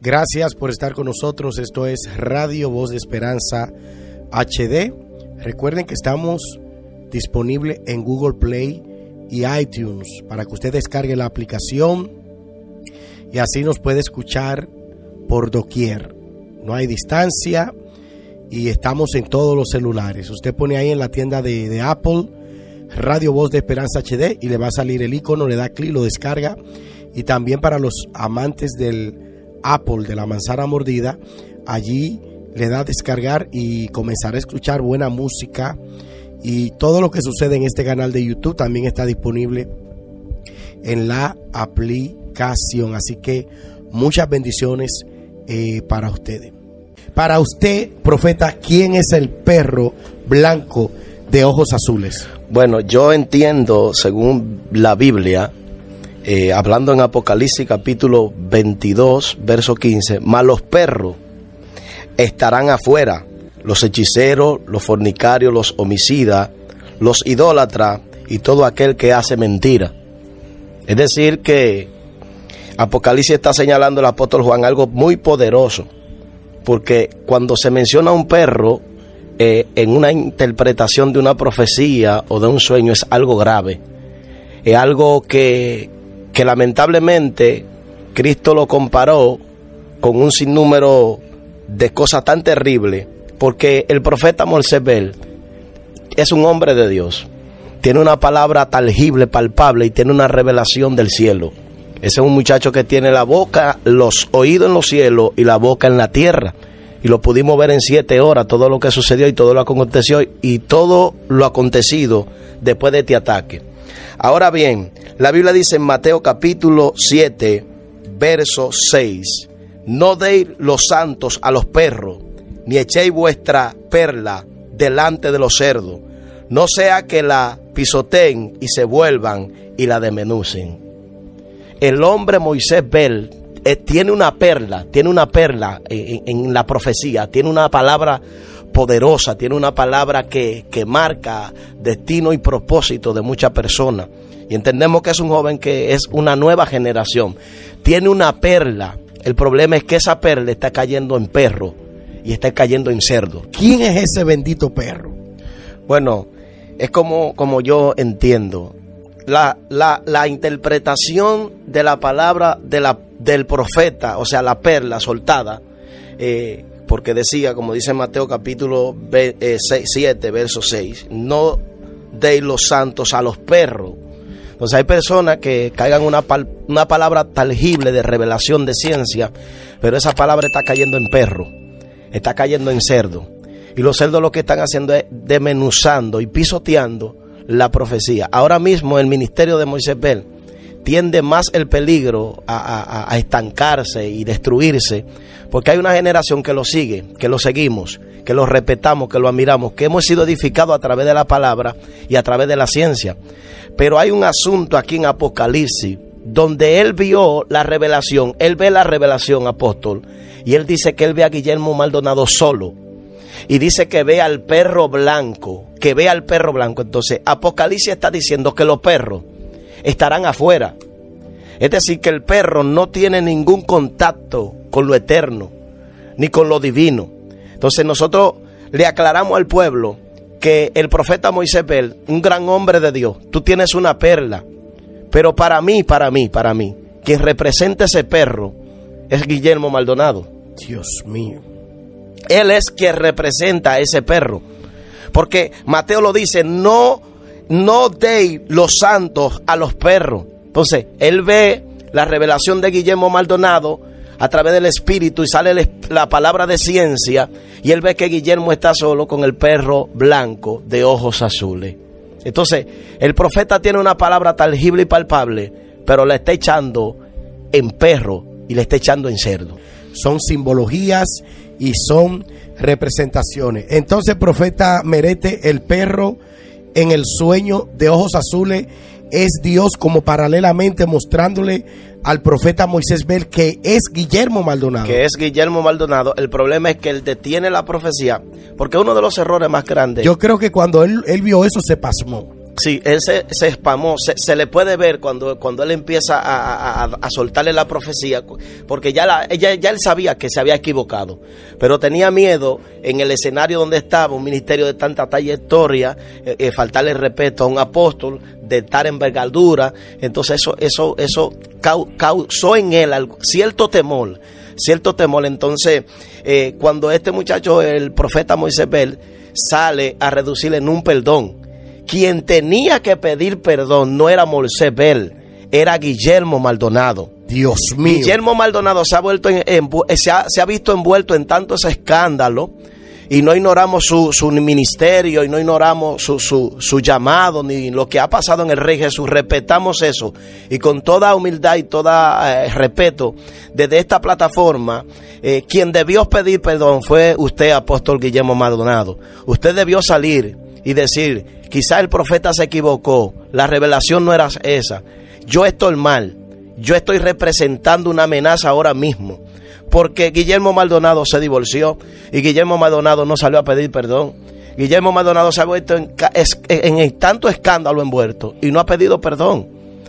Gracias por estar con nosotros. Esto es Radio Voz de Esperanza HD. Recuerden que estamos disponibles en Google Play y iTunes para que usted descargue la aplicación y así nos puede escuchar por doquier. No hay distancia y estamos en todos los celulares. Usted pone ahí en la tienda de, de Apple Radio Voz de Esperanza HD y le va a salir el icono, le da clic, lo descarga. Y también para los amantes del Apple, de la manzana mordida, allí le da a descargar y comenzar a escuchar buena música. Y todo lo que sucede en este canal de YouTube también está disponible en la aplicación. Así que muchas bendiciones eh, para ustedes. Para usted, profeta, ¿quién es el perro blanco de ojos azules? Bueno, yo entiendo, según la Biblia, eh, hablando en Apocalipsis capítulo 22, verso 15, malos perros estarán afuera, los hechiceros, los fornicarios, los homicidas, los idólatras y todo aquel que hace mentira. Es decir, que Apocalipsis está señalando el apóstol Juan algo muy poderoso, porque cuando se menciona un perro, eh, en una interpretación de una profecía o de un sueño es algo grave. Es algo que, que lamentablemente Cristo lo comparó con un sinnúmero de cosas tan terribles, porque el profeta Moisés es un hombre de Dios. Tiene una palabra tangible, palpable y tiene una revelación del cielo. Ese es un muchacho que tiene la boca, los oídos en los cielos y la boca en la tierra y lo pudimos ver en siete horas, todo lo que sucedió y todo lo que aconteció y todo lo acontecido después de este ataque. Ahora bien, la Biblia dice en Mateo capítulo 7, verso 6, no deis los santos a los perros, ni echéis vuestra perla delante de los cerdos, no sea que la pisoteen y se vuelvan y la demenucen. El hombre Moisés Bel eh, tiene una perla, tiene una perla en, la profecía, tiene una palabra poderosa, tiene una palabra que, que marca destino y propósito de muchas personas. Y entendemos que es un joven que es una nueva generación. Tiene una perla. El problema es que esa perla está cayendo en perro y está cayendo en cerdo. ¿Quién es ese bendito perro? Bueno, es como, como yo entiendo. La, la, la interpretación de la palabra de la del profeta, o sea, la perla soltada, eh, porque decía, como dice Mateo capítulo 7, eh, verso 6, no de los santos a los perros. Entonces hay personas que caigan una, una palabra tangible de revelación de ciencia, pero esa palabra está cayendo en perro, está cayendo en cerdo. Y los cerdos lo que están haciendo es demenuzando y pisoteando la profecía. Ahora mismo el ministerio de Moisés Bell tiende más el peligro a, estancarse y destruirse, porque hay una generación que lo sigue, que lo seguimos, que lo respetamos, que lo admiramos, que hemos sido edificados a través de la palabra y a través de la ciencia. Pero hay un asunto aquí en Apocalipsis donde él vio la revelación, él ve la revelación, apóstol, y él dice que él ve a Guillermo Maldonado solo. Y dice que ve al perro blanco, que ve al perro blanco. Entonces, Apocalipsis está diciendo que los perros estarán afuera. Es decir, que el perro no tiene ningún contacto con lo eterno, ni con lo divino. Entonces nosotros le aclaramos al pueblo que el profeta Moisés Bel, un gran hombre de Dios, tú tienes una perla, pero para mí, para mí, para mí, quien representa ese perro es Guillermo Maldonado. Dios mío. Él es quien representa a ese perro. Porque Mateo lo dice, no no deis los santos a los perros. Entonces, él ve la revelación de Guillermo Maldonado a través del Espíritu y sale la palabra de ciencia y él ve que Guillermo está solo con el perro blanco de ojos azules. Entonces, el profeta tiene una palabra tangible y palpable, pero la está echando en perro y la está echando en cerdo. Son simbologías y son representaciones. Entonces, profeta Merete, el perro en el sueño de ojos azules es Dios como paralelamente mostrándole al profeta Moisés ver que es Guillermo Maldonado. Que es Guillermo Maldonado. El problema es que él detiene la profecía, porque uno de los errores más grandes. Yo creo que cuando él, él vio eso se pasmó. Sí, él se, se espamó, se, le puede ver cuando, cuando él empieza a, soltarle la profecía, porque ya, la, ya, él sabía que se había equivocado, pero tenía miedo en el escenario donde estaba, un ministerio de tanta trayectoria, eh, eh, faltarle respeto a un apóstol, de estar en envergadura, entonces eso, eso, eso causó en él cierto temor, cierto temor, entonces eh, cuando este muchacho, el profeta Moisés Bel, sale a reducirle en un perdón, quien tenía que pedir perdón no era Bell, era Guillermo Maldonado. Dios mío. Guillermo Maldonado se ha, vuelto en, se, ha, visto envuelto en tanto ese escándalo y no ignoramos su, su ministerio y no ignoramos su, su, llamado ni lo que ha pasado en el Rey Jesús. Respetamos eso y con toda humildad y todo eh, respeto, desde esta plataforma, eh, quien debió pedir perdón fue usted, apóstol Guillermo Maldonado. Usted debió salir y decir, quizá el profeta se equivocó, la revelación no era esa, yo estoy mal, yo estoy representando una amenaza ahora mismo, porque Guillermo Maldonado se divorció y Guillermo Maldonado no salió a pedir perdón. Guillermo Maldonado se ha vuelto en, en, tanto escándalo envuelto y no ha pedido perdón.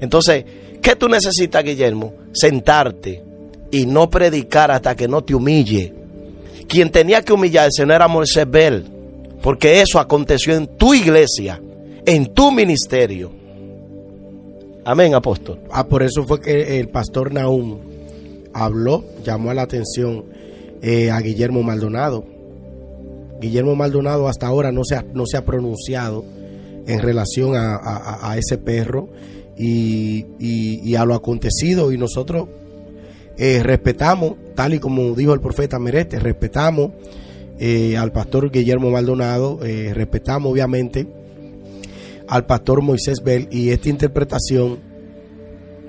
Entonces, ¿qué tú necesitas, Guillermo? Sentarte y no predicar hasta que no te humille. Quien tenía que humillarse no era Moisés Bell, porque eso aconteció en tu iglesia, en tu ministerio. Amén, apóstol. Ah, por eso fue que el pastor Naum habló, llamó a la atención eh, a Guillermo Maldonado. Guillermo Maldonado hasta ahora no se ha, no se ha pronunciado en relación a, ese perro y, a lo acontecido y nosotros eh, respetamos, tal y como dijo el profeta Merete, respetamos eh, al pastor Guillermo Maldonado, eh, respetamos obviamente al pastor Moisés Bell y esta interpretación,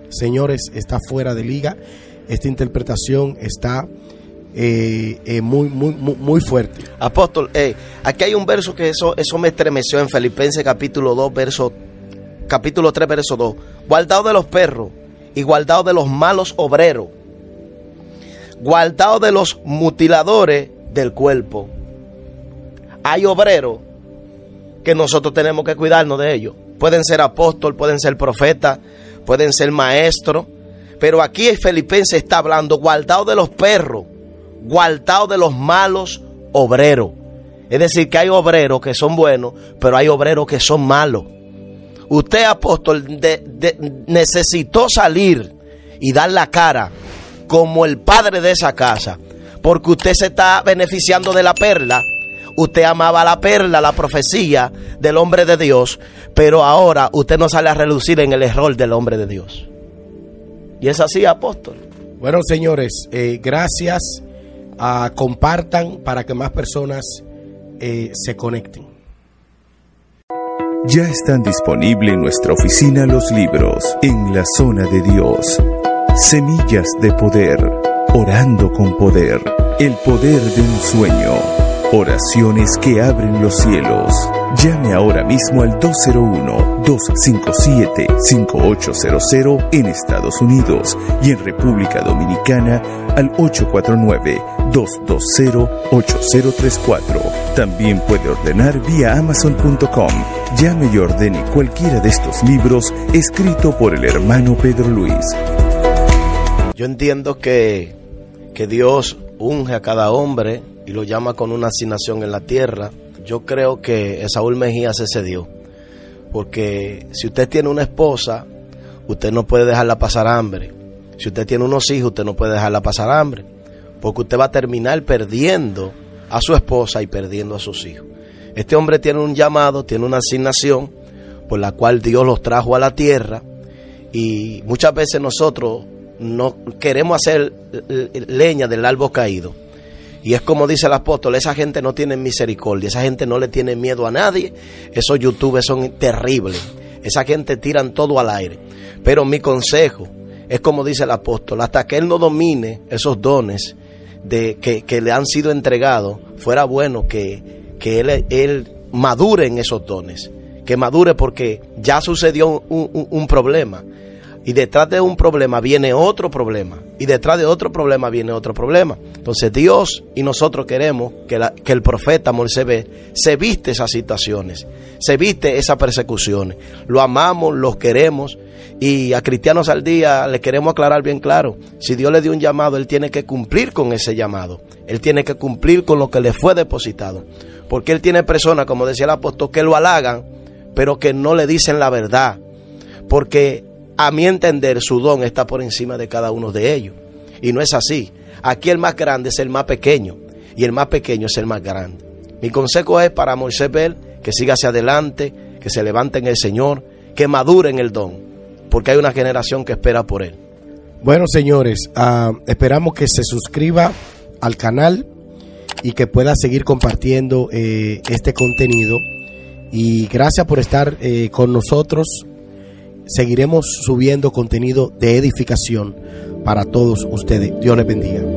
señores, está fuera de liga, esta interpretación está eh, muy, muy, muy, fuerte. Apóstol, aquí hay un verso que eso, eso me estremeció en Filipenses capítulo 2, verso, capítulo 3, verso 2. Guardado de los perros y guardado de los malos obreros, guardado de los mutiladores del cuerpo. Hay obreros que nosotros tenemos que cuidarnos de ellos. Pueden ser apóstol, pueden ser profeta, pueden ser maestro. Pero aquí el Filipense está hablando guardado de los perros, guardado de los malos obreros. Es decir, que hay obreros que son buenos, pero hay obreros que son malos. Usted, apóstol, necesitó salir y dar la cara como el padre de esa casa porque usted se está beneficiando de la perla. Usted amaba la perla, la profecía del hombre de Dios, pero ahora usted no sale a relucir en el error del hombre de Dios. Y es así, apóstol. Bueno, señores, eh, gracias. Ah, compartan para que más personas eh, se conecten. Ya están disponibles en nuestra oficina los libros En la zona de Dios. Semillas de poder Orando con poder, el poder de un sueño. Oraciones que abren los cielos. Llame ahora mismo al 201-257-5800 en Estados Unidos y en República Dominicana al 849-220-8034. También puede ordenar vía amazon.com. Llame y ordene cualquiera de estos libros escrito por el hermano Pedro Luis. Yo entiendo que que Dios unge a cada hombre y lo llama con una asignación en la tierra, yo creo que Saúl Mejía se cedió. Porque si usted tiene una esposa, usted no puede dejarla pasar hambre. Si usted tiene unos hijos, usted no puede dejarla pasar hambre. Porque usted va a terminar perdiendo a su esposa y perdiendo a sus hijos. Este hombre tiene un llamado, tiene una asignación por la cual Dios los trajo a la tierra. Y muchas veces nosotros no queremos hacer leña del árbol caído. Y es como dice el apóstol, esa gente no tiene misericordia, esa gente no le tiene miedo a nadie, esos youtubers son terribles, esa gente tiran todo al aire. Pero mi consejo es como dice el apóstol, hasta que él no domine esos dones de, que, le han sido entregados, fuera bueno que, que él, él, madure en esos dones, que madure porque ya sucedió un problema Y detrás de un problema viene otro problema. Y detrás de otro problema viene otro problema. Entonces Dios y nosotros queremos que, que el profeta Moisés se viste esas situaciones, se viste esas persecuciones. Lo amamos, lo queremos. Y a Cristianos al Día le queremos aclarar bien claro, si Dios le dio un llamado, Él tiene que cumplir con ese llamado. Él tiene que cumplir con lo que le fue depositado. Porque Él tiene personas, como decía el apóstol, que lo halagan, pero que no le dicen la verdad. Porque a mi entender, su don está por encima de cada uno de ellos. Y no es así. Aquí el más grande es el más pequeño y el más pequeño es el más grande. Mi consejo es para Moisés Bell que siga hacia adelante, que se levante en el Señor, que madure en el don, porque hay una generación que espera por él. Bueno, señores, uh, esperamos que se suscriba al canal y que pueda seguir compartiendo eh, este contenido. Y gracias por estar eh, con nosotros seguiremos subiendo contenido de edificación para todos ustedes. Dios les bendiga.